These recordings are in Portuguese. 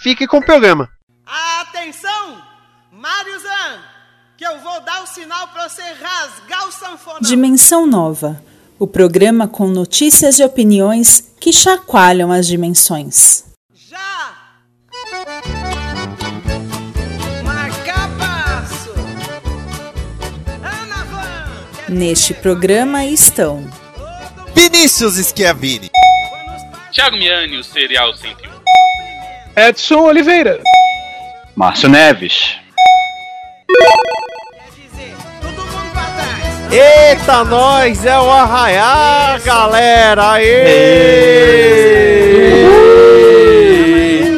fique com o programa. Atenção, Mariozan, que eu vou dar o sinal para você rasgar o sanfonão. Dimensão Nova, o programa com notícias e opiniões que chacoalham as dimensões. Já! Marca passo! Ana Van! Neste programa estão Vinícius Schiavini. Thiago Miani, o Serial 101. Edson Oliveira. Márcio Neves. Quer dizer, todo mundo pra trás. Eita, nós! É o Arraiá, galera! Aê!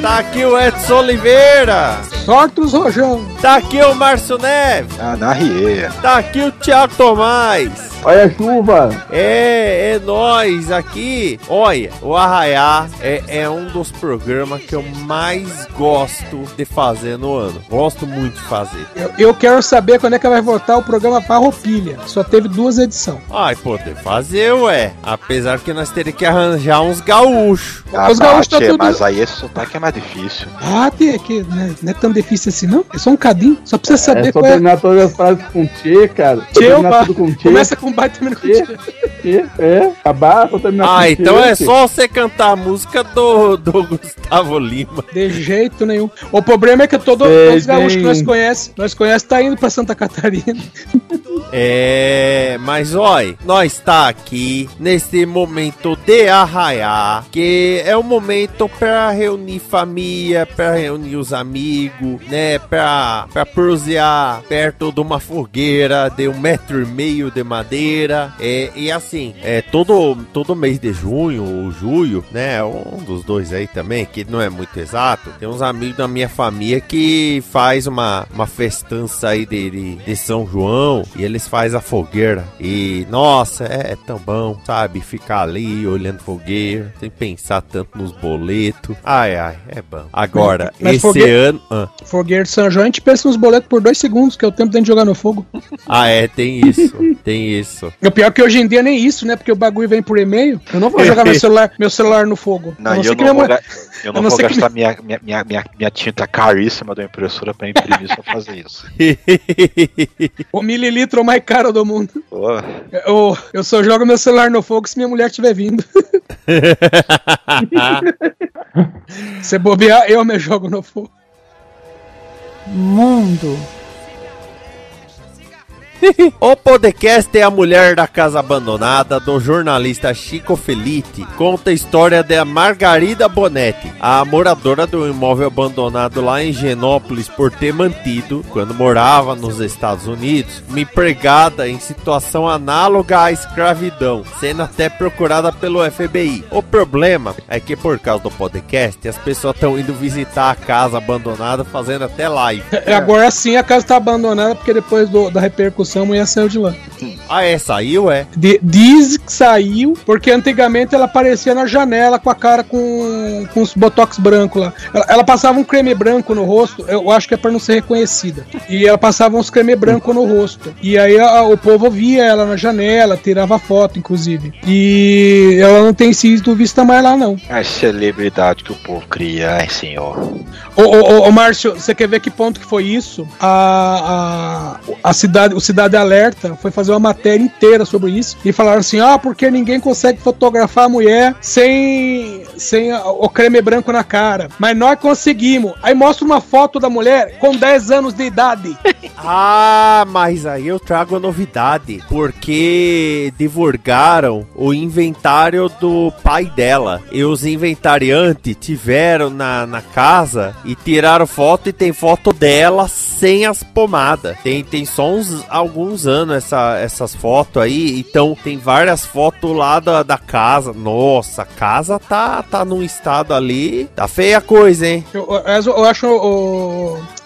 Tá aqui o Edson Oliveira! Sortos Rojão. Tá aqui o Márcio Neves! Ah, na Rie. Tá aqui o Thiago Tomás! Olha a chuva. É, é nós aqui. Olha, o Arraiá é, é um dos programas que eu mais gosto de fazer no ano. Gosto muito de fazer. Eu, eu quero saber quando é que vai voltar o programa Farroupilha. Só teve duas edições. Ai, poder fazer, ué. Apesar que nós teríamos que arranjar uns gaúchos. Ah, Os tá, gaúchos tá tudo- Mas aí esse sotaque é mais difícil. Ah, tem aqui. Né? Não é tão difícil assim, não? É só um cadinho. Só precisa saber É só qual é. terminar todas as frases com T, cara. Só Tchê, terminar tudo com T. Começa com é, acabar, terminar Ah, então é só você cantar a música do, do Gustavo Lima. De jeito nenhum. O problema é que todo, todos os gaúchos que nós conhecemos, nós conhecemos, tá indo pra Santa Catarina. É, mas olha, nós tá aqui nesse momento de arraiar, que é um momento pra reunir família, pra reunir os amigos, né, pra, pra prosear perto de uma fogueira de um metro e meio de madeira, é, e assim, é todo, todo mês de junho ou julho, né, um dos dois aí também, que não é muito exato, tem uns amigos da minha família que faz uma, uma festança aí de, de, de São João, e eles fazem a fogueira, e nossa, é, é tão bom, sabe, ficar ali olhando fogueira, sem pensar tanto nos boletos, ai ai, é bom. Agora, Mas esse fogueira- ano... ah. Fogueiro de São João, a gente pensa nos boletos por dois segundos, que é o tempo gente jogar no fogo. Ah, é, tem isso, tem isso. E o pior é que hoje em dia nem isso, né? Porque o bagulho vem por e-mail. Eu não vou jogar meu celular, meu celular no fogo. Não, eu não minha vou, ga- eu não não vou ser que gastar minha, minha, minha, minha, minha tinta caríssima da impressora pra imprimir só fazer isso. O mililitro mais caro do mundo. Pô, Eu, eu só jogo meu celular no fogo se minha mulher estiver vindo. Se bobear, eu me jogo no fogo. Mundo. O podcast é a mulher da casa abandonada do jornalista Chico Felite. Conta a história da Margarida Bonetti, a moradora do imóvel abandonado lá em Genópolis por ter mantido, quando morava nos Estados Unidos, uma empregada em situação análoga à escravidão, sendo até procurada pelo FBI. O problema é que por causa do podcast, as pessoas estão indo visitar a casa abandonada fazendo até live. É, Agora sim a casa tá abandonada, porque depois do- da repercussão a mulher saiu de lá. Ah, é? Saiu, é? De- diz que saiu, porque antigamente ela aparecia na janela com a cara com, com os botox brancos lá. Ela, ela passava um creme branco no rosto, eu acho que é pra não ser reconhecida. E ela passava uns creme branco no rosto. E aí a- o povo via ela na janela, tirava foto, inclusive. E ela não tem sido vista mais lá, não. a celebridade que o povo cria, ai senhor. Ô, ô, ô, ô, Márcio, você quer ver que ponto que foi isso? A, a, a cidade, o Cidade Alerta foi fazer uma matéria inteira sobre isso e falaram assim: ah, porque ninguém consegue fotografar a mulher sem, sem o creme branco na cara. Mas nós conseguimos. Aí mostra uma foto da mulher com 10 anos de idade. Ah, mas aí eu trago a novidade, porque divulgaram o inventário do pai dela. E os inventariantes tiveram na, na casa e tiraram foto e tem foto dela sem as pomadas. Tem, tem só uns, alguns anos essa, essas fotos aí, então tem várias fotos lá da, da casa. Nossa, a casa tá, tá num estado ali. Tá feia a coisa, hein? Eu, eu- eu acho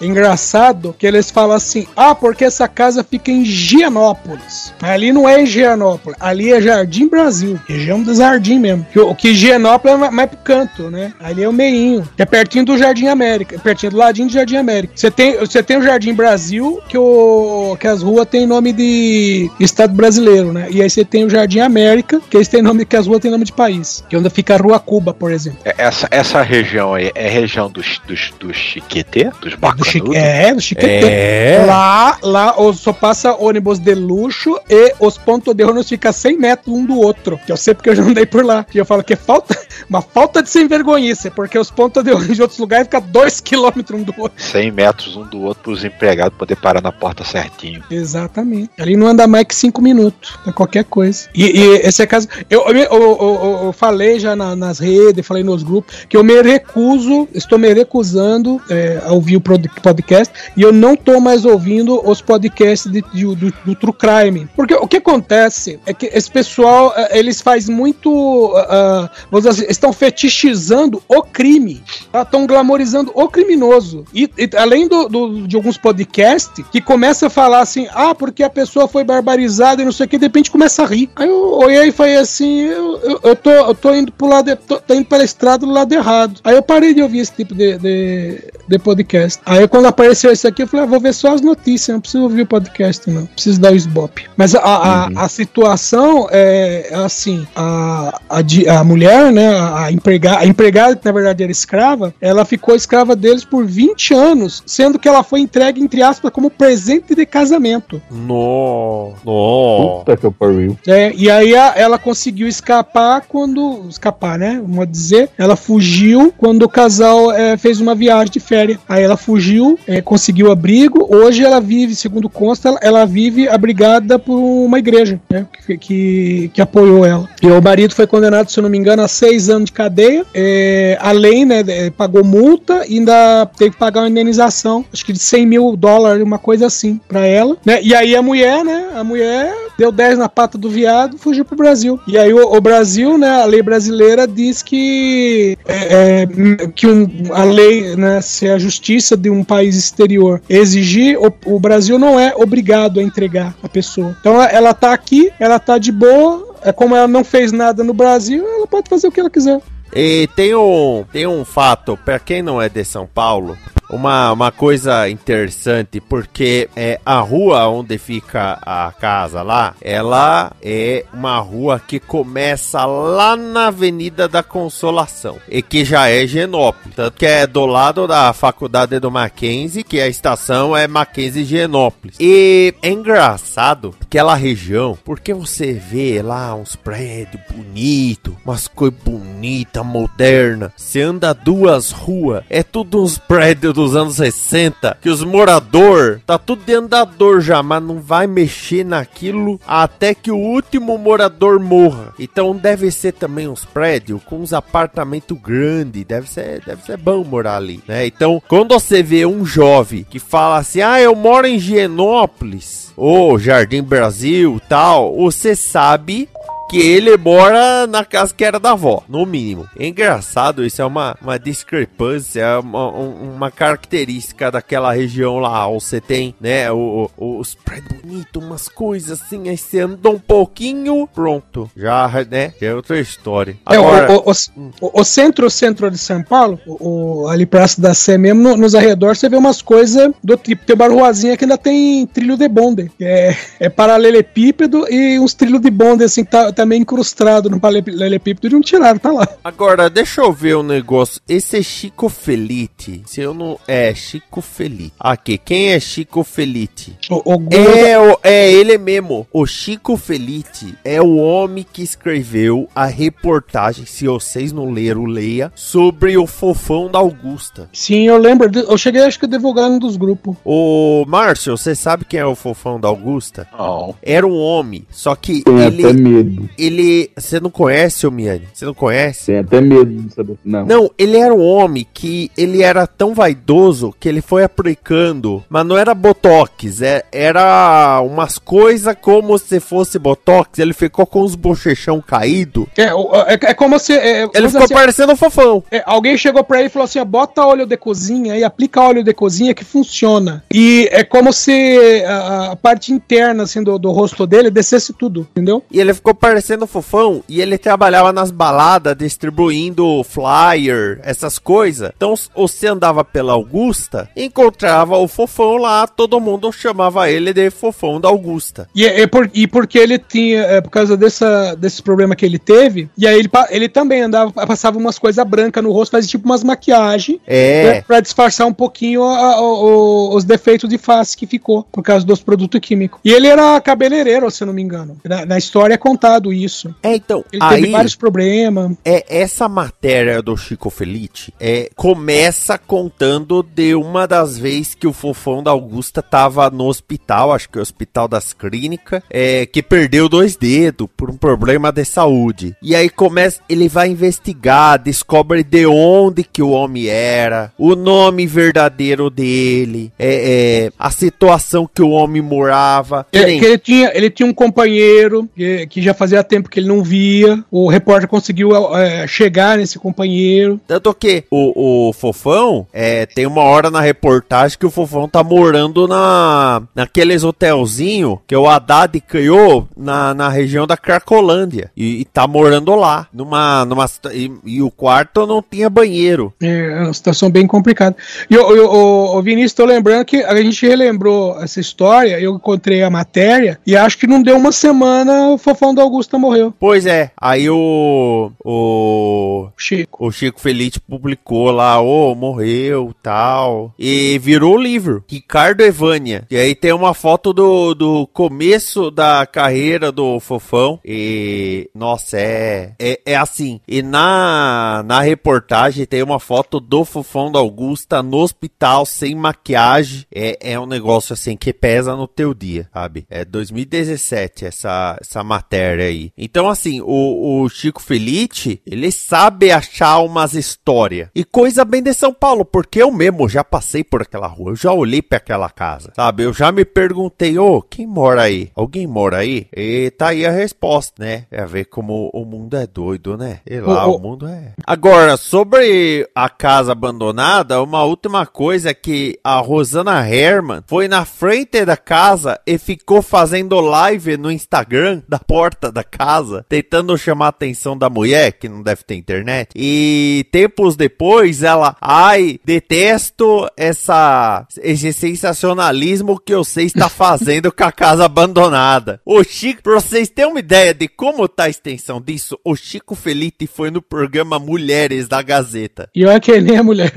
engraçado que eles falam assim: ah, porque essa casa fica em Gianópolis. Ali não é em Gianópolis, ali é Jardim Brasil, região do Jardim mesmo. O que Gianópolis é mais- pro canto, né? Ali é o meinho, que é pertinho do Jardim América, pertinho do ladinho do Jardim América. Você tem, você tem o Jardim Brasil, que, o, que as ruas têm nome de estado brasileiro, né? E aí você tem o Jardim América, que eles têm nome, que as ruas têm nome de país. Que é onde fica a Rua Cuba, por exemplo. É- Essa, essa região aí é região dos, dos, dos chiquetê? Dos Do bacanudos? Chique, é, do Chiquetê. É. Lá, lá só passa ônibus de luxo e os pontos de ônibus ficam 100 metros um do outro. Que eu sei porque eu já andei por lá. E eu falo que é falta, uma falta de sem vergonhice, porque os pontos de ônibus de outros lugares ficam 2 km um do outro. 100 metros um do outro para os empregados poder parar na porta certinho. Exatamente. Ali não anda mais que 5 minutos pra qualquer coisa. E, e esse é caso. Eu, eu, eu- eu- falei já na- nas redes, falei nos grupos, que eu me recuso, estou me recusando é, a ouvir o podcast e eu não tô mais ouvindo os podcasts de- de- do, do True Crime. Porque o que acontece é que esse pessoal, eh, eles faz muito. ah, ah, vamos dizer assim, estão fetichizando o crime. Estão glamorizando o criminoso. E, e além do, do- de alguns podcasts que começa a falar assim, ah, porque a pessoa foi barbarizada e não sei o que, de repente começa a rir. Aí eu olhei e falei assim, eu, eu, eu tô, eu tô indo pro lado, tô, tô indo pela estrada do lado errado. Aí eu parei de ouvir esse tipo de, de, de podcast. Aí quando apareceu esse aqui, eu falei, ah, vou ver só as notícias, não preciso ouvir o podcast, não. Preciso dar o sbop. Mas a, a, a situação é assim, a, a, a mulher, né, a, a empregada, a empregada, que na verdade era escrava, ela ficou escrava deles por 20 anos, sendo que ela foi entregue, entre aspas, como presente de casamento. No, no. Puta que pariu. É, e aí a- ela conseguiu escapar quando. Escapar, né? Vamos dizer. Ela fugiu quando o casal é, fez uma viagem de férias. Aí ela fugiu, é, conseguiu abrigo. Hoje ela vive, segundo consta, ela, vive abrigada por uma igreja, né? Que, que, que apoiou ela. E o marido foi condenado, se eu não me engano, a seis anos de cadeia. É, além, né? de- pagou multa e ainda teve que pagar uma indenização, acho que de 100 mil dólares, uma coisa assim, pra ela. Né? E aí a mulher, né? A mulher deu 10 na pata do viado, fugiu pro Brasil. E aí o, o Brasil, né, a lei brasileira diz que é, é, que um- a lei, né, se a justiça de um país exterior exigir, o, o Brasil não é obrigado a entregar a pessoa. Então ela, ela tá aqui, ela tá de boa, é como ela não fez nada no Brasil, ela pode fazer o que ela quiser. E tem um, tem um fato, pra quem não é de São Paulo, uma, uma coisa interessante, porque é, a rua onde fica a casa lá, ela é uma rua que começa lá na Avenida da Consolação, e que já é Genópolis, tanto que é do lado da faculdade do Mackenzie, que a estação é Mackenzie Genópolis. E é engraçado aquela região, porque você vê lá uns prédios bonitos, umas coisas bonitas, modernas. Você anda duas ruas, é tudo uns prédios dos anos 60, que os morador tá tudo de andador já, mas não vai mexer naquilo até que o último morador morra. Então deve ser também uns prédios com uns apartamentos grandes, deve ser, deve ser bom morar ali, né? Então, quando você vê um jovem que fala assim: "Ah, eu moro em Higienópolis", ou Jardim Brasil, tal, você sabe que ele mora na casa que era da avó, no mínimo. É engraçado, isso é uma, uma discrepância, é uma, um- uma característica daquela região lá. Você tem, né, o, o- os prédios bonitos, umas coisas assim, aí você anda um pouquinho, pronto. Já, né, já é outra história. É, Agora, o, o, o- o centro, o centro de São Paulo, o, ali Praça da Sé mesmo, no- nos arredores, você vê umas coisas do tipo. Tem uma ruazinha que ainda tem trilho de bonde. É, é paralelepípedo e uns trilhos de bonde, assim, que tá, meio incrustado no paralelepípedo e não tiraram, tá lá. Agora, deixa eu ver um negócio. Esse é Chico Felite. Se eu não. É, Chico Felite. Aqui, quem é Chico Felite? O, o gordo- É, o- é ele mesmo. O Chico Felite é o homem que escreveu a reportagem, se vocês não leram, leia, sobre o fofão da Augusta. Sim, eu lembro. Eu cheguei, acho que, a divulgar um dos grupos. O Márcio, você sabe quem é o fofão da Augusta? Não. Era um homem, só que Tem ele até medo. Ele. Você não conhece o Miane? Você não conhece? Tem até medo de saber. Não. Não, ele era um homem que ele era tão vaidoso que ele foi aplicando, mas não era botox, é- era umas coisas como se fosse botox. Ele ficou com os bochechão caído. É, o- é, é como se. é, Ele vamos ficou assim, parecendo um fofão. é, alguém chegou pra ele e falou assim: ó, bota óleo de cozinha e aplica óleo de cozinha que funciona. E é como se a, a parte interna assim, do, do rosto dele descesse tudo, entendeu? E ele ficou parecendo um fofão e ele trabalhava nas baladas distribuindo flyer, essas coisas. Então você andava pela Augusta, encontrava o fofão lá, todo mundo chamava ele de fofão da Augusta. E, é, é por- e porque ele tinha, é, por causa dessa, desse problema que ele teve, e aí ele, ele também andava, passava umas coisas brancas no rosto, fazia tipo umas maquiagens. É. Pra, pra disfarçar um pouquinho a- a- o- os defeitos de face que ficou por causa dos produtos químicos. E ele era cabeleireiro, se eu não me engano. Na, na história é contado isso. É, então, Ele aí teve vários problemas. é essa matéria do Chico Felite é começa contando de uma das vezes que o fofão da Augusta tava no hospital, acho que é o Hospital das Clínicas, é, que perdeu dois dedos por um problema de saúde. E aí começa, ele vai investigar, descobre de onde que o homem era, o nome verdadeiro dele, é, é, a situação que o homem morava. É, que ele, tinha, ele tinha um companheiro que, que já fazia tempo que ele não via. O repórter conseguiu é, chegar nesse companheiro. Tanto que o, o Fofão, é, tem uma hora na reportagem que o Fofão tá morando na naqueles hotelzinho que o Haddad criou na, na região da Cracolândia. E, e tá morando lá. Numa, numa, e, e o quarto não tinha banheiro. É uma situação bem complicada. E eu, eu, o, Vinícius, tô lembrando que a gente relembrou essa história, eu encontrei a matéria, e acho que não deu uma semana o fofão da Morreu. Pois é, aí o. O. Chico. O Chico Felite publicou lá, ô, morreu, tal. E virou o livro, Ricardo Evânia. E aí tem uma foto do, do começo da carreira do Fofão. E, nossa, é, é, é assim. E na, na reportagem tem uma foto do Fofão da Augusta no hospital, sem maquiagem. É, é um negócio assim que pesa no teu dia, sabe? É 2017 essa, essa matéria aí. Então, assim, o, o Chico Felite, ele sabe achar umas histórias. E coisa bem de São Paulo, porque eu mesmo já passei por aquela rua, eu já olhei pra aquela casa, sabe? Eu já me perguntei, ô, quem mora aí? Alguém mora aí? E tá aí a resposta, né? É ver como o mundo é doido, né? E lá, ô. o mundo é. Agora, sobre a casa abandonada, uma última coisa é que a Rosana Herman foi na frente da casa e ficou fazendo live no Instagram da porta da casa, tentando chamar a atenção da mulher, que não deve ter internet. E tempos depois, ela, ai, detesto essa esse sensacionalismo que você está fazendo com a casa abandonada. O Chico, pra vocês terem uma ideia de como tá a extensão disso, o Chico Felite foi no programa Mulheres da Gazeta. E olha que nem a mulher.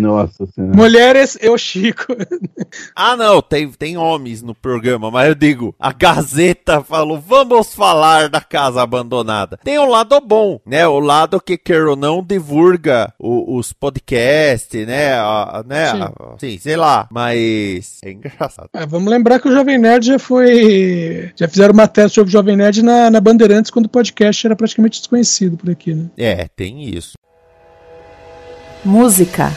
Nossa senhora. Mulheres, eu Chico. Ah, não, tem, tem homens no programa, mas eu digo, a Gazeta falou, vamos falar da casa abandonada. Tem um lado bom, né? O lado que, quer ou não, divulga o- os podcasts, né? A- né? Sim. A- sim, sei lá, mas é engraçado. Ah, vamos lembrar que o Jovem Nerd já foi. Já fizeram uma teste sobre o Jovem Nerd na, na Bandeirantes quando o podcast era praticamente desconhecido por aqui, né? É, tem isso. Música.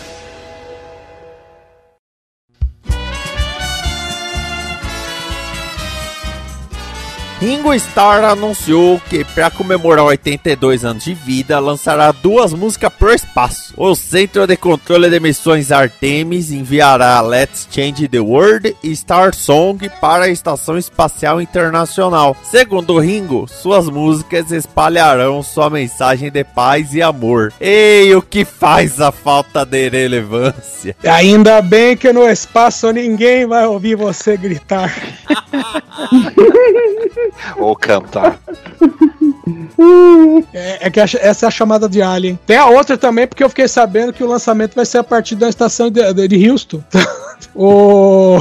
Ringo Starr anunciou que, para comemorar 82 anos de vida, lançará duas músicas pro espaço. O Centro de Controle de Missões Artemis enviará Let's Change the World e Star Song para a Estação Espacial Internacional. Segundo Ringo, suas músicas espalharão sua mensagem de paz e amor. Ei, o que faz a falta de relevância? Ainda bem que no espaço ninguém vai ouvir você gritar. Ou cantar. É, é que essa é a chamada de Alien. Tem a outra também, porque eu fiquei sabendo que o lançamento vai ser a partir da estação de- de Houston. o,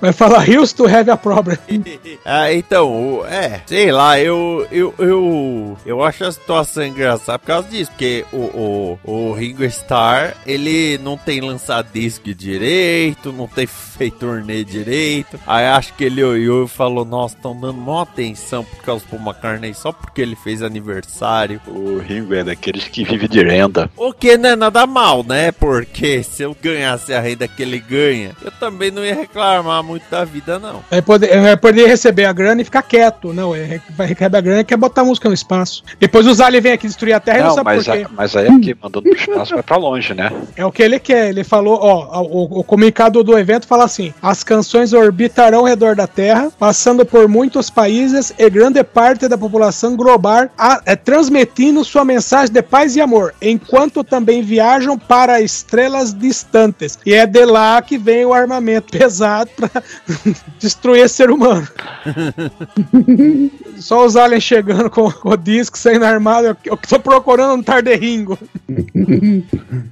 Vai falar Houston have a problem. Ah, então, é, sei lá, eu, eu, eu, eu acho a situação engraçada por causa disso, porque o, o, o Ringo Starr, ele não tem lançado disco direito, não tem feito turnê direito, aí acho que ele olhou e falou, nossa, estão dando maior atenção por causa do Paul McCartney só porque ele fez aniversário. O Ringo é daqueles que vive de renda. O que não é nada mal, né? Porque se eu ganhasse a renda que ele ganha, eu também não ia reclamar muito da vida, não. Vai poder, vai poder receber a grana e ficar quieto. Não, é, vai receber a grana e quer botar a música no espaço. Depois os aliens vêm aqui destruir a Terra e não Não, sabe mas, por quê. a- mas aí é que mandando pro espaço vai pra longe, né? É o que ele quer. Ele falou, ó, o, o comunicado do evento fala assim: as canções orbitarão ao redor da Terra, passando por muitos países e grande parte da população global, a- é, transmitindo sua mensagem de paz e amor, enquanto também viajam para estrelas distantes. E é de lá que vem o armamento pesado para destruir ser humano. Só os aliens chegando com, com o disco, saindo armado. Eu, eu tô procurando um Tarderringo. E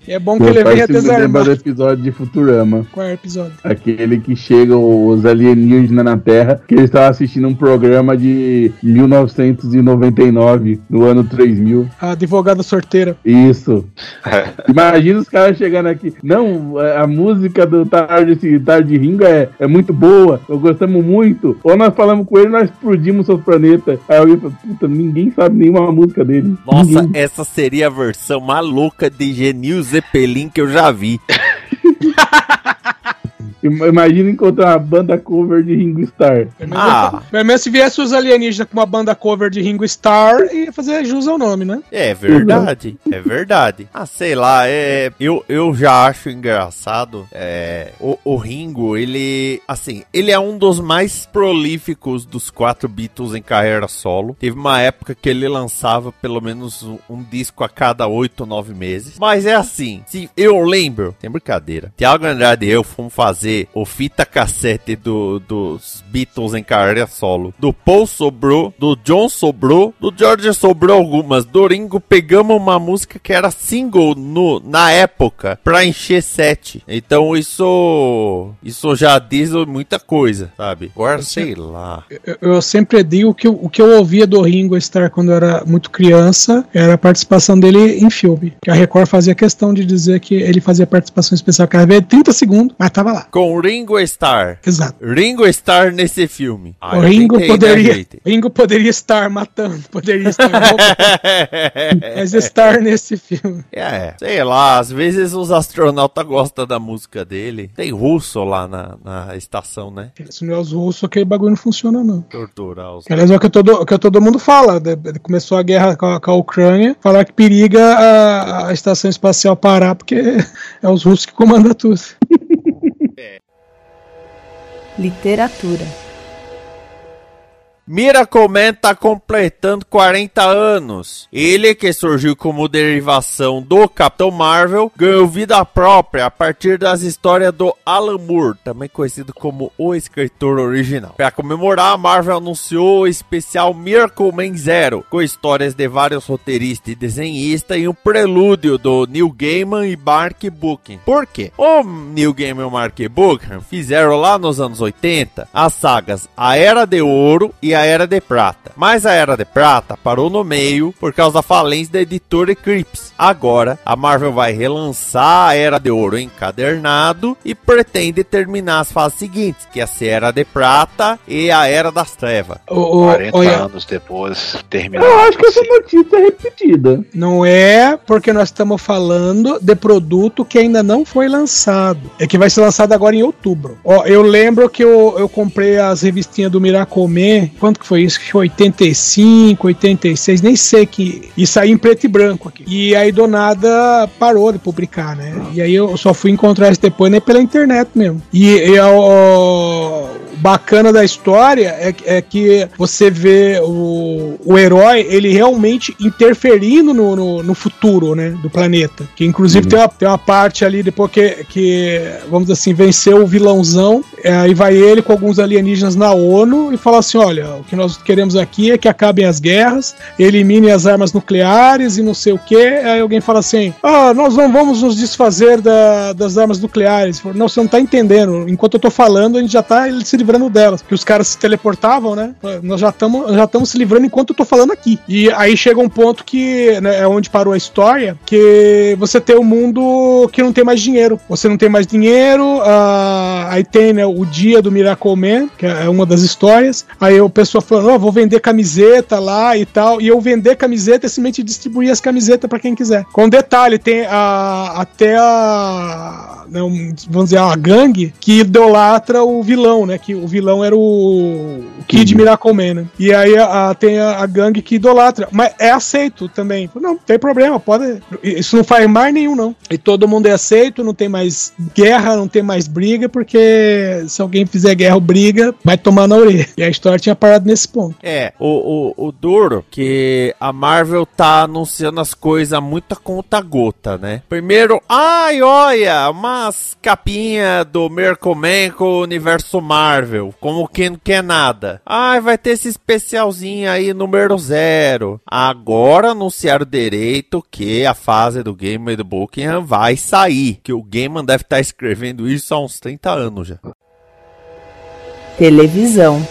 é bom que ele venha Parece me lembra do desarmado. episódio de Futurama. Qual é o episódio? Aquele que chegam os alienígenas na Terra, que eles estavam assistindo um programa de 1999, no ano 3000. A advogada sorteira. Isso. Imagina os caras chegando aqui. Não, a música do Tarde, Tarde Ringo é, é muito boa, eu gostamos muito. Ou nós falamos com ele, nós explodimos seus planetas. Aí alguém fala, puta, ninguém sabe nenhuma música dele. Nossa, Ninguém. essa seria a versão maluca de Genil Zeppelin que eu já vi. Im- Imagina encontrar uma banda cover de Ringo Starr. Ah, Pelo menos se viesse os alienígenas com uma banda cover de Ringo Starr, ia fazer jus ao nome, né? é verdade, é verdade. Ah, sei lá, é, eu, eu já acho engraçado. É, o, o Ringo, ele, assim, ele é um dos mais prolíficos dos quatro Beatles em carreira solo. Teve uma época que ele lançava pelo menos um, um disco a cada oito, nove meses. Mas é assim, se eu lembro, tem brincadeira. Tiago Andrade e eu fomos fazer o fita cassete do, dos Beatles em carreira solo. Do Paul sobrou, do John sobrou, do George sobrou algumas. Do Ringo pegamos uma música que era single no, na época pra encher set. Então isso isso já diz muita coisa, sabe? Agora sei lá. Eu, eu sempre digo que o, que eu ouvia do Ringo Starr quando eu era muito criança era a participação dele em filme. Que a Record fazia questão de dizer que ele fazia participação especial cada vez 30 segundos, mas tava lá. Com Ringo Starr. Exato. Ringo Starr nesse filme. Ah, o Ringo tentei, né, poderia, gente? Ringo poderia estar matando, poderia estar mas estar nesse filme. É, sei lá, às vezes os astronautas gostam da música dele. Tem russo lá na, na estação, né? Se não é os russos, aquele bagulho não funciona, não. Torturar os. Aliás, é o que todo, o que todo mundo fala. de- Começou a guerra com a, com a Ucrânia, falar que periga a, a estação espacial parar, porque é os russos que comandam tudo. Literatura. Miracle Man tá completando 40 anos. Ele, que surgiu como derivação do Capitão Marvel, ganhou vida própria a partir das histórias do Alan Moore, também conhecido como o escritor original. Para comemorar, a Marvel anunciou o especial Miracle Man Zero, com histórias de vários roteiristas e desenhistas e um prelúdio do Neil Gaiman e Mark Buchan. Por quê? O Neil Gaiman e o Mark Buchan fizeram lá nos anos 80 as sagas A Era de Ouro e A Era de Prata. Mas a Era de Prata parou no meio por causa da falência da editora Eclipse. Agora, a Marvel vai relançar a Era de Ouro encadernado e pretende terminar as fases seguintes, que é a Era de Prata e a Era das Trevas. O, o- 40 olha, anos depois, terminar. Eu acho que essa notícia é repetida. não é porque nós estamos falando de produto que ainda não foi lançado. É que vai ser lançado agora em outubro. Ó, eu lembro que eu, eu comprei as revistinhas do Miracomê. Quanto que foi isso? Que foi 85, 86, nem sei que. E saiu em preto e branco aqui. E aí do nada parou de publicar, né? E aí eu só fui encontrar isso depois né, pela internet mesmo. E, e o bacana da história é, é que você vê o, o herói, ele realmente interferindo no, no, no futuro, né, do planeta. Que inclusive tem, uma, tem uma parte ali, depois que, que vamos dizer assim, venceu o vilãozão, é, aí vai ele com alguns alienígenas na ONU e fala assim, olha, o que nós queremos aqui é que acabem as guerras, eliminem as armas nucleares e não sei o que. Aí alguém fala assim, ah, nós não vamos nos desfazer da, das armas nucleares. Não, você não tá entendendo. Enquanto eu tô falando, a gente já tá se livrando delas. Que os caras se teleportavam, né? Nós já estamos já estamos se livrando enquanto eu tô falando aqui. E aí chega um ponto que né, é onde parou a história, que você tem um mundo que não tem mais dinheiro. Você não tem mais dinheiro, uh, aí tem né, o dia do Miracle Man, que é uma das histórias. Aí o pessoal falando, oh, vou vender camiseta lá e tal. E eu vender camiseta é simplesmente distribuir as camisetas para quem quiser. Com detalhe, tem a, até a. Né, vamos dizer, a gangue que idolatra o vilão, né? Que o vilão era o, Kid Miracle Man, né? E aí a, a, tem a, a, gangue que idolatra. Mas é aceito também. Não, tem problema, pode. Isso não faz mais nenhum, não. E todo mundo é aceito, não tem mais guerra, não tem mais briga, porque se alguém fizer guerra ou briga, vai tomar na orelha. E a história tinha parado nesse ponto. É, o, o, o duro que a Marvel tá anunciando as coisas muito a conta gota, né? Primeiro, ai, olha, umas capinhas do Mercoman com o universo Marvel, como quem não quer nada. Ai, vai ter esse especialzinho aí número zero. Agora anunciaram direito que a fase do Game do Buckingham vai sair, que o Gaiman deve estar tá escrevendo isso há uns 30 anos já. Televisão.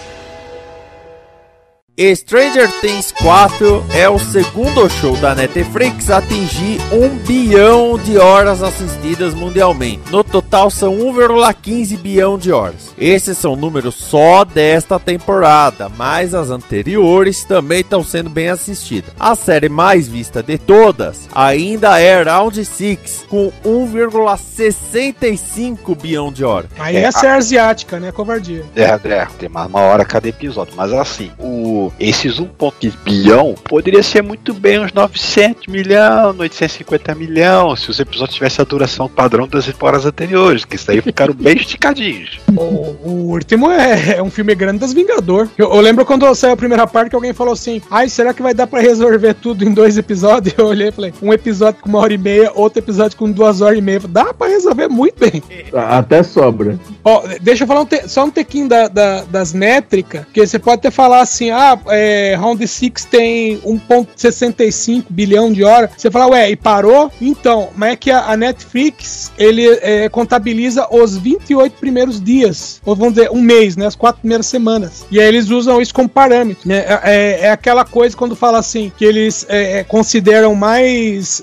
Stranger Things 4 é o segundo show da Netflix a atingir 1 bilhão de horas assistidas mundialmente. No total são 1,15 bilhão de horas. Esses são números só desta temporada, mas as anteriores também estão sendo bem assistidas. A série mais vista de todas ainda é Round 6, com 1,65 bilhão de horas. Aí é, a série asiática, né? Covardia. É, é, tem mais uma hora cada episódio, mas assim, o esses 1,1 bilhão poderia ser muito bem uns 900 milhões, 850 milhões, se os episódios tivessem a duração padrão das temporadas anteriores, que isso aí ficaram bem esticadinhos. O, o Último é, é, um filme grande das Vingador. Eu, eu, lembro quando saiu a primeira parte que alguém falou assim: ai, será que vai dar para resolver tudo em dois episódios? Eu olhei e falei: um episódio com uma hora e meia, outro episódio com duas horas e meia. Dá para resolver muito bem. Até sobra. Ó, deixa eu falar um te, só um tequinho da, da, das métricas, que você pode até falar assim: ah, é, Round 6 tem 1,65 bilhão de horas. Você fala, ué, e parou? Então, mas é que a, a Netflix ele é, contabiliza os 28 primeiros dias, ou vamos dizer, um mês, né? As quatro primeiras semanas. E aí eles usam isso como parâmetro. Né? É, é, é aquela coisa quando fala assim, que eles é, é consideram mais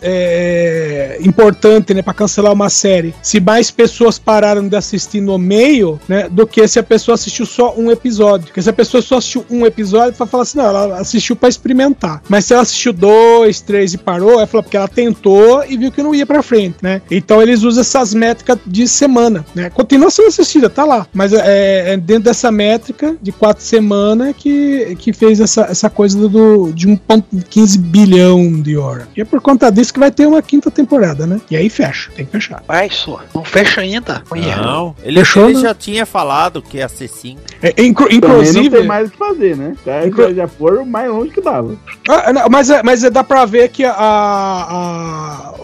importante, né, para cancelar uma série, se mais pessoas pararam de assistir no meio, né, do que se a pessoa assistiu só um episódio. Porque se a pessoa só assistiu um episódio, vai falar assim, não, ela assistiu para experimentar. Mas se ela assistiu dois, três e parou, é porque ela tentou e viu que não ia para frente, né? Então eles usam essas métricas de semana, né? Continua sendo assistida, tá lá. Mas é, é dentro dessa métrica de quatro semanas que, que fez essa, essa coisa do, de 1,15 bilhão de horas. E é por conta disso que vai ter uma quinta temporada, né? E aí fecha, tem que fechar. Vai, só, não fecha ainda. Não, ele, Fechou, ele né? já tinha falado que ia ser sim. É, inclu inclusive. não tem mais o que fazer, né? Cara, Inclu... já foram mais longe que dava. Ah, mas, é, mas é, dá pra ver que a, a, a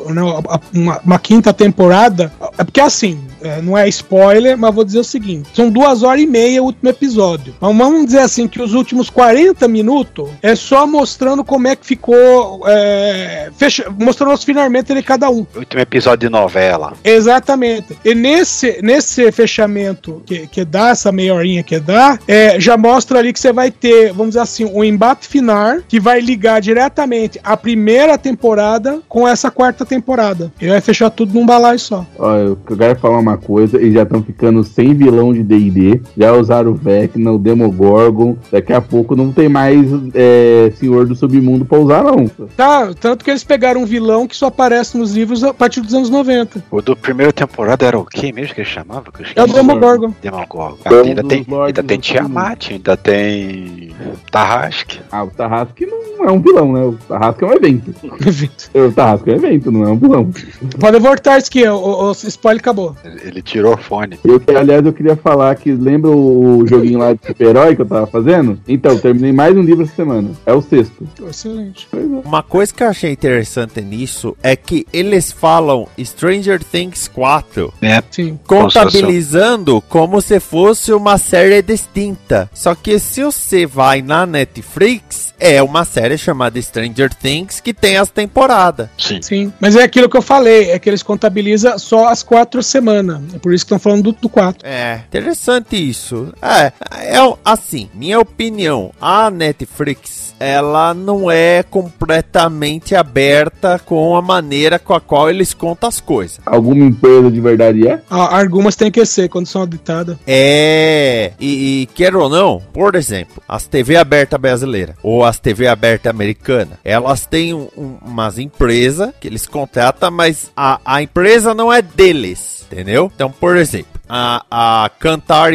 uma, uma, quinta temporada. É porque assim, é, não é spoiler, mas vou dizer o seguinte: são duas horas e meia o último episódio. Então vamos dizer assim que os últimos 40 minutos é só mostrando como é que ficou. É, fecha, mostrando os finalmente de cada um. O último episódio de novela. Exatamente. E nesse, nesse fechamento que, que dá, essa meia horinha que dá, é, já mostra ali que você vai ter, vamos dizer assim, um embate final que vai ligar diretamente a primeira temporada com essa quarta temporada. E vai fechar tudo num balaio só. Olha, eu quero falar uma coisa, eles já estão ficando sem vilão de D&D, já usaram o Vecna, o Demogorgon, daqui a pouco não tem mais é, Senhor do Submundo pra usar não. Tá, tanto que eles pegaram um vilão que só aparece nos livros a partir dos anos 90. O do primeira temporada era o que mesmo que ele chamava? é o Demogorgon. Demogorgon. Ah, ainda, tem, ainda tem Tiamat, ainda tem Tarrasque. Ah, o Tarrasque não é um vilão, né? O Tarrasque é um evento. o Tarrasque é um evento, não é um vilão. Pode voltar aqui, o, o, spoiler acabou. Ele, ele tirou o fone. Eu, que- aliás, eu queria falar que lembra o joguinho lá de super-herói que eu tava fazendo? Então, terminei mais um livro essa semana. É o sexto. Excelente. É. Uma coisa que eu achei interessante nisso é que eles falam Stranger Things 4 É, Sim. contabilizando como se fosse uma série distinta. Só que se você vai na Netflix, é uma série chamada Stranger Things que tem as temporadas. sim. Sim, mas é aquilo que eu falei, é que eles contabilizam só as quatro semanas. É por isso que estão falando do, do quatro. É, interessante isso. É, é assim, minha opinião, a Netflix, ela não é completamente aberta com a maneira com a qual eles contam as coisas. Alguma empresa de verdade é? Ah, algumas tem que ser quando são auditadas. É, e, e quer ou não, por exemplo, as TV aberta brasileira ou as TV aberta americana, elas têm um- um- umas empresas que eles contratam, mas a, a empresa não é deles, entendeu? Então, por exemplo, a, a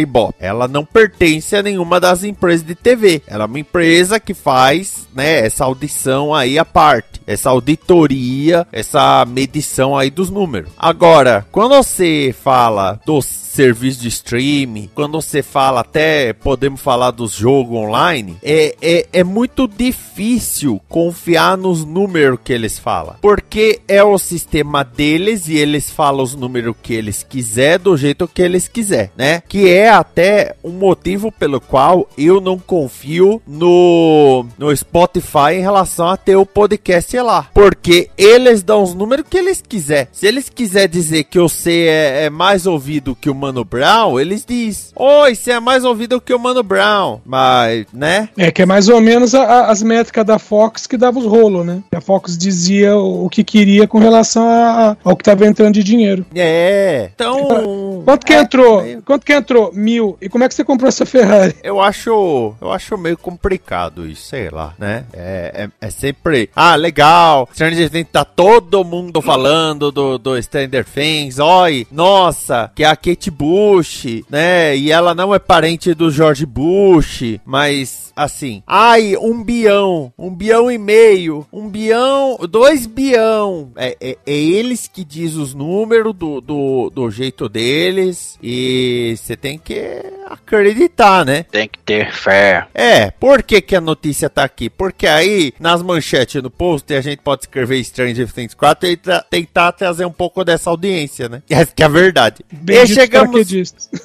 Bop, ela não pertence a nenhuma das empresas de TV. Ela é uma empresa que faz, né, essa audição aí à parte, essa auditoria, essa medição aí dos números. Agora, quando você fala dos serviços de streaming, quando você fala até, podemos falar dos jogos online, é, é, é muito difícil confiar nos números que eles falam. Porque é o sistema deles e eles falam os números que eles quiser do jeito que eles quiser, né? Que é até um motivo pelo qual eu não confio no, no Spotify em relação a ter o podcast lá. Porque eles dão os números que eles quiser. Se eles quiser dizer que você é, é mais ouvido que o Mano Brown, eles diz: Oi, você é mais ouvido que o Mano Brown. Mas, né? É que é mais ou menos a- a- as métricas da Fox que dava os rolos, né? A Fox dizia o, o que queria com relação a- ao que tava entrando de dinheiro. É. Então. Quanto que é, entrou? meio- Quanto que entrou? Mil. E como é que você comprou essa Ferrari? Eu acho, eu acho meio complicado isso, sei lá, né? É, é, é sempre, ah, legal, Stranger Things tá todo mundo falando do, do Stranger Things, oi, nossa, que é a Kate Bush, né? E ela não é parente do George Bush, mas assim, ai, um bião, um bião e meio, um bião, dois bião, é, é, é eles que diz os números do, do, do jeito deles e você tem que acreditar, né? Tem que ter fé. É, por que, que a notícia tá aqui? Porque aí, nas manchetes no post, a gente pode escrever Stranger Things 4 e tra- tentar trazer um pouco dessa audiência, né? Essa que é a verdade. e chegamos,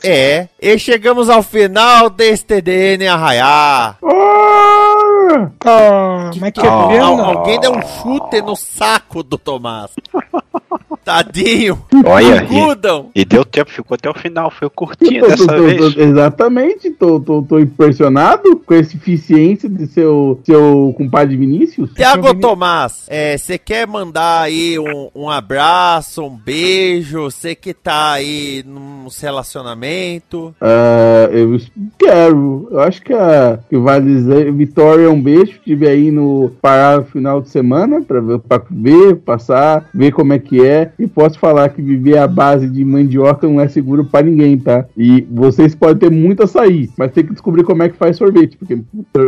é, e chegamos ao final deste TDN Arraiá. Ah! Ah, mas que Ah, alguém deu um chute no saco do Tomás. Tadinho. Olha, e, Gudam. e deu tempo, ficou até o final, foi curtinho Tô- dessa tô- vez. tô- exatamente, tô, tô, tô impressionado com essa eficiência de seu, seu compadre Vinícius. Tiago Tomás, você quer mandar aí um, um abraço, um beijo? Você que tá aí num relacionamento? Ah, eu quero. Eu acho que, a, que vale dizer. Vitória, um beijo. Estive aí no Pará no final de semana pra ver, pra ver, passar, ver como é que é. E posso falar que viver à base de mandioca não é seguro pra ninguém, tá? E vocês podem ter muito açaí, mas tem que descobrir como é que faz sorvete. Porque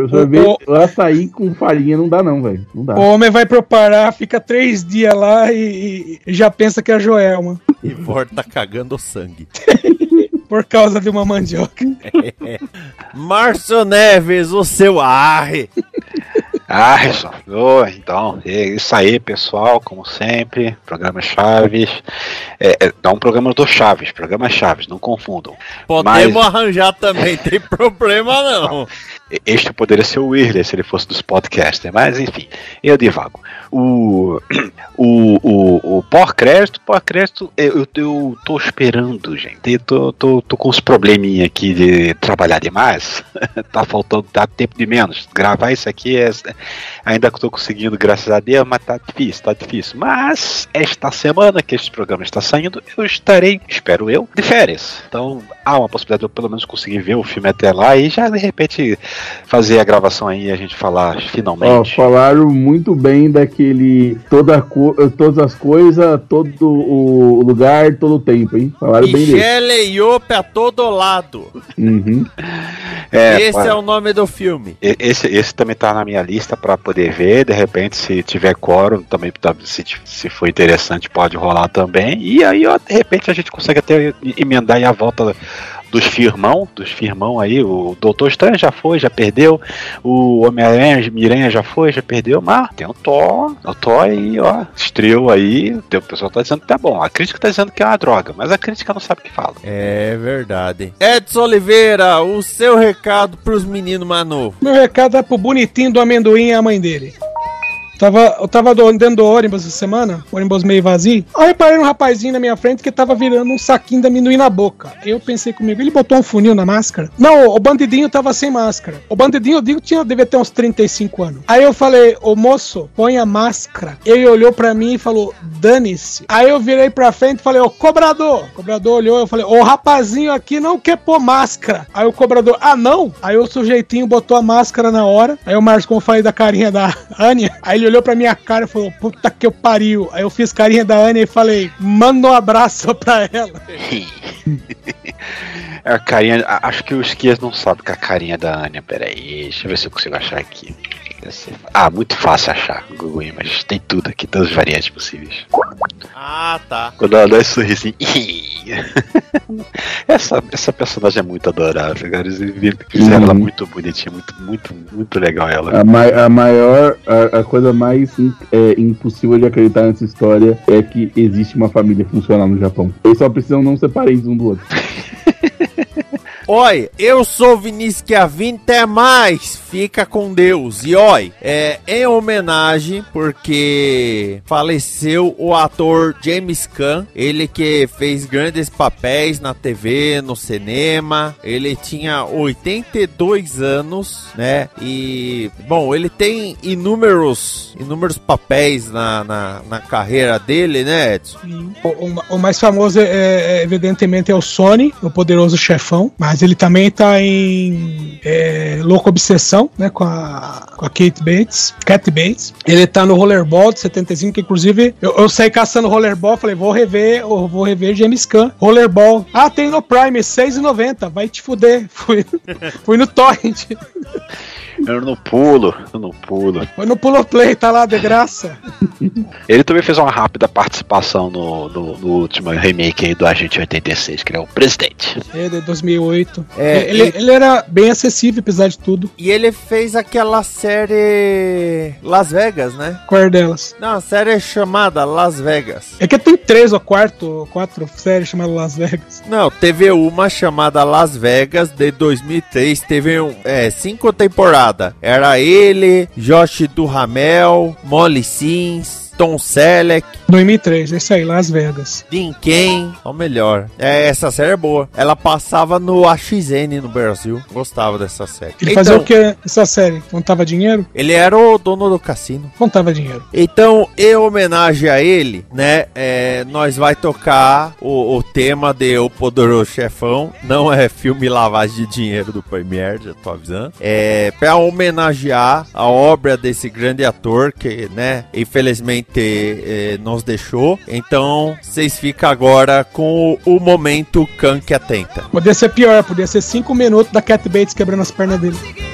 sorvete, açaí com farinha não dá, não, velho. Não dá. O homem vai pro Pará, fica três dias lá e, e já pensa que é a Joelma. E volta cagando sangue. Por causa de uma mandioca. Márcio Neves, o seu arre. Ah, ô, então, é isso aí, pessoal, como sempre, programa Chaves. É, é, não programa do Chaves, programa Chaves, não confundam. Podemos Mas- arranjar também, tem problema não. Este poderia ser o Whirley se ele fosse dos podcasters, mas enfim, eu divago. O, o, o, o pós-crédito, pós-crédito, eu, eu, tô esperando, gente. Eu tô, tô, tô com uns probleminha aqui de trabalhar demais. tá faltando, tá tempo de menos. Gravar isso aqui é, ainda que eu tô conseguindo, graças a Deus, mas tá difícil, tá difícil. Mas esta semana que este programa está saindo, eu estarei, espero eu, de férias. Então há uma possibilidade de eu pelo menos conseguir ver o filme até lá e já de repente fazer a gravação aí e a gente falar Ó, finalmente. falaram muito bem daquele. Toda co- todas as coisas, todo o lugar, todo o tempo, hein? Falaram bem dele. Iop a todo lado. Uhum. É, Esse é o nome do filme. e- esse, esse também tá na minha lista pra poder ver. De repente, se tiver quórum, também tá- se, se for interessante, pode rolar também. E aí, ó, de repente, a gente consegue até emendar aí a volta dos firmão, dos firmão aí. O Doutor Estranho já foi, já perdeu. O Homem-Aranha, Miranha já foi, já perdeu. Mas tem o Thor. O Thor aí, ó, estreou aí. O pessoal tá dizendo que tá bom. A crítica tá dizendo que é uma droga, mas a crítica não sabe o que fala. É verdade. Edson Oliveira, o seu recado pros meninos mais novos. Meu recado é pro bonitinho do amendoim e a mãe dele. Tava, eu tava dentro do ônibus essa semana, ônibus meio vazio. Aí parei um rapazinho na minha frente que tava virando um saquinho de amendoim na boca. Eu pensei comigo, ele botou um funil na máscara? Não, o bandidinho tava sem máscara. O bandidinho, eu digo, tinha, devia ter uns 35 anos. Aí eu falei, ô moço, põe a máscara. Ele olhou pra mim e falou, dane-se. Aí eu virei pra frente e falei, ô cobrador. O cobrador olhou, eu falei, ô rapazinho aqui não quer pôr máscara. Aí o cobrador, ah não? Aí o sujeitinho botou a máscara na hora. Aí o Márcio, como falei da carinha da Ania, aí ele olhou pra minha cara e falou, puta que eu pariu. Aí eu fiz carinha da Ania e falei, manda um abraço pra ela. A carinha. Acho que o Esquias não sabe que a carinha da Anya. Pera aí, deixa eu ver se eu consigo achar aqui. Ah, muito fácil achar Google Images. Tem tudo aqui, todas as variantes possíveis. Ah, tá. Quando ela dá esse sorrisinho. essa, essa personagem é muito adorável, cara. Eles fizeram Uhum. ela muito bonitinha, muito, muito, muito legal ela. A, ma- a maior, a, a coisa mais é, impossível de acreditar nessa história é que existe uma família funcional no Japão. Eles só precisam não ser parentes um do outro. Oi, eu sou Vinícius Chiavini, até mais. Fica com Deus. E oi, é em homenagem porque faleceu o ator James Caan, ele que fez grandes papéis na TV, no cinema. Ele tinha 82 anos, né? E bom, ele tem inúmeros, inúmeros papéis na, na, na carreira dele, né, Edson? O, o- o mais famoso, é, é, evidentemente, é o Sony, o poderoso chefão. Mas ele também tá em é, Louca Obsessão, né? Com a, com a Kate Bates. Cat Bates. Ele tá no Rollerball de 75, que inclusive eu, eu saí caçando Rollerball. Falei, vou rever, eu vou rever James Caan. Rollerball. Ah, tem no Prime, 6,90. Vai te fuder. Fui, fui no Torrent. Eu não pulo, eu não pulo. Foi no Pulo Play, tá lá de graça. Ele também fez uma rápida participação no, no, no último remake aí do Agente 86, que ele é o presidente. É, de 2008. É, ele, e- ele era bem acessível, apesar de tudo. E ele fez aquela série Las Vegas, né? Qual é delas? Não, a série é chamada Las Vegas. É que tem três ou quatro, quatro séries chamadas Las Vegas. Não, teve uma chamada Las Vegas de 2003, teve um, é, cinco temporadas. Era ele, Josh Duhamel, Molly Sims, Tom Selleck, 2003, esse aí, Las Vegas. Dean Cain, ou melhor. É, essa série é boa. Ela passava no AXN no Brasil. Gostava dessa série. Ele fazia o que essa série? Contava dinheiro? Ele era o dono do cassino. Contava dinheiro. Então, em homenagem a ele, né, é, nós vai tocar o, o tema de O Poderoso Chefão. Não é filme lavagem de dinheiro do Premiere, já tô avisando. É pra homenagear a obra desse grande ator que, né, infelizmente é, nos deixou. Então, vocês ficam agora com o, momento que atenta. Podia ser pior, podia ser cinco minutos da Cat Bates quebrando as pernas dele.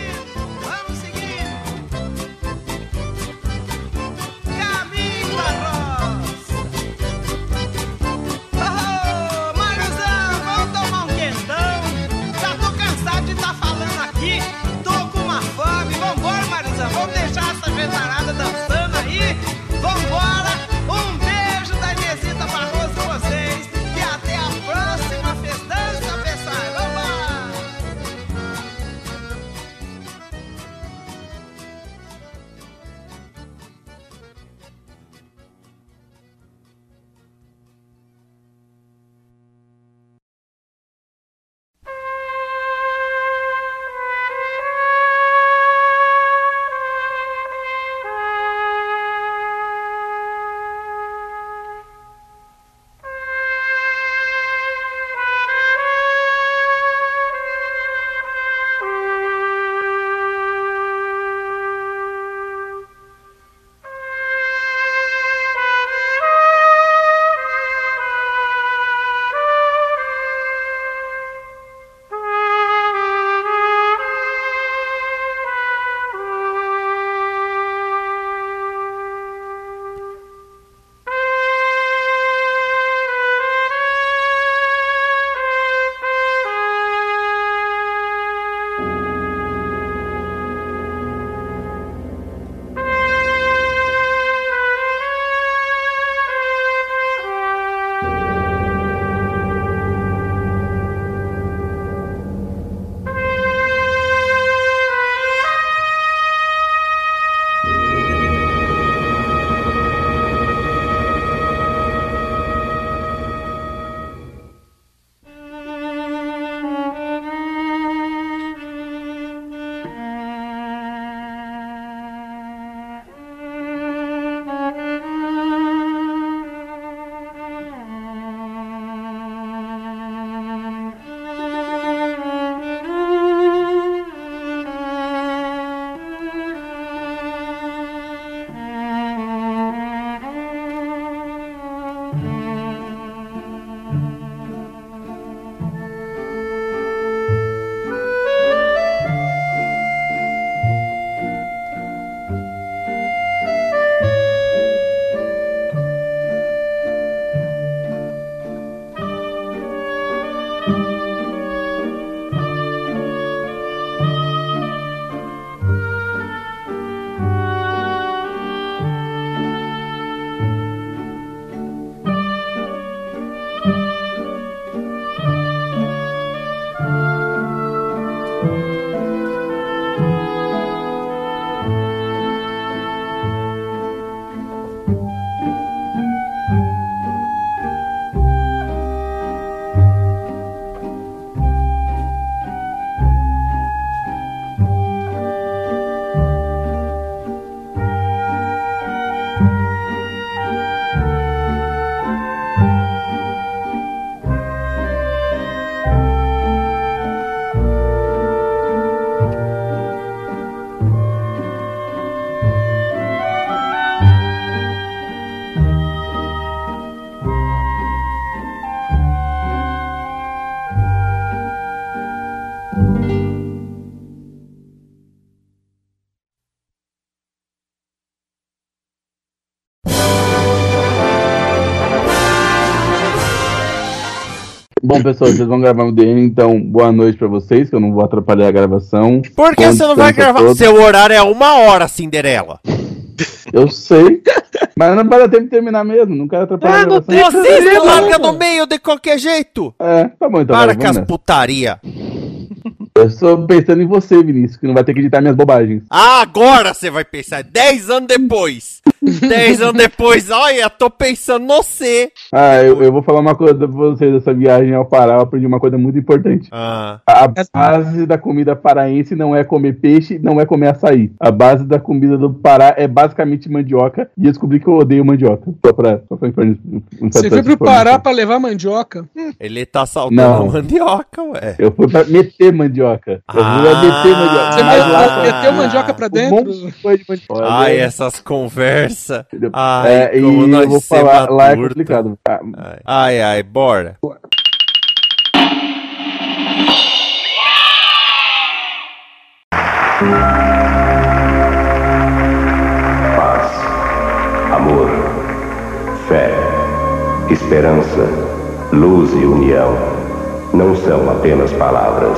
Bom, pessoal, vocês vão gravar o DM, então boa noite pra vocês, que eu não vou atrapalhar a gravação. Por que você não vai gravar? toda. Seu horário é uma hora, Cinderela. Eu sei, mas não vai dar tempo de terminar mesmo, não quero atrapalhar a gravação. Você se larga no meio de qualquer jeito. É, tá bom então. Para vai, com as nessa. putaria. Eu estou pensando em você, Vinícius, que não vai ter que editar minhas bobagens. Ah, agora você vai pensar. Dez anos depois. Dez anos depois, olha, tô pensando no você. Ah, eu, eu vou falar uma coisa pra vocês dessa viagem ao Pará, eu aprendi uma coisa muito importante. Ah, A base da comida paraense não é comer peixe, não é comer açaí. A base da comida do Pará é basicamente mandioca. E eu descobri que eu odeio mandioca. Só pra, só pra inform- Você foi pro Pará pra levar mandioca? ele tá saltando Não. mandioca, ué. Eu fui pra meter mandioca. Eu fui pra meter mandioca. Você Mas lá meteu, meteu mandioca pra dentro? monte foi de mandioca. Ai, essas conversas. Ai, É, e como nós eu vou falar, lá é complicado. Ah, Ai, ai, ai, bora. Paz, amor, fé, esperança, luz e união não são apenas palavras.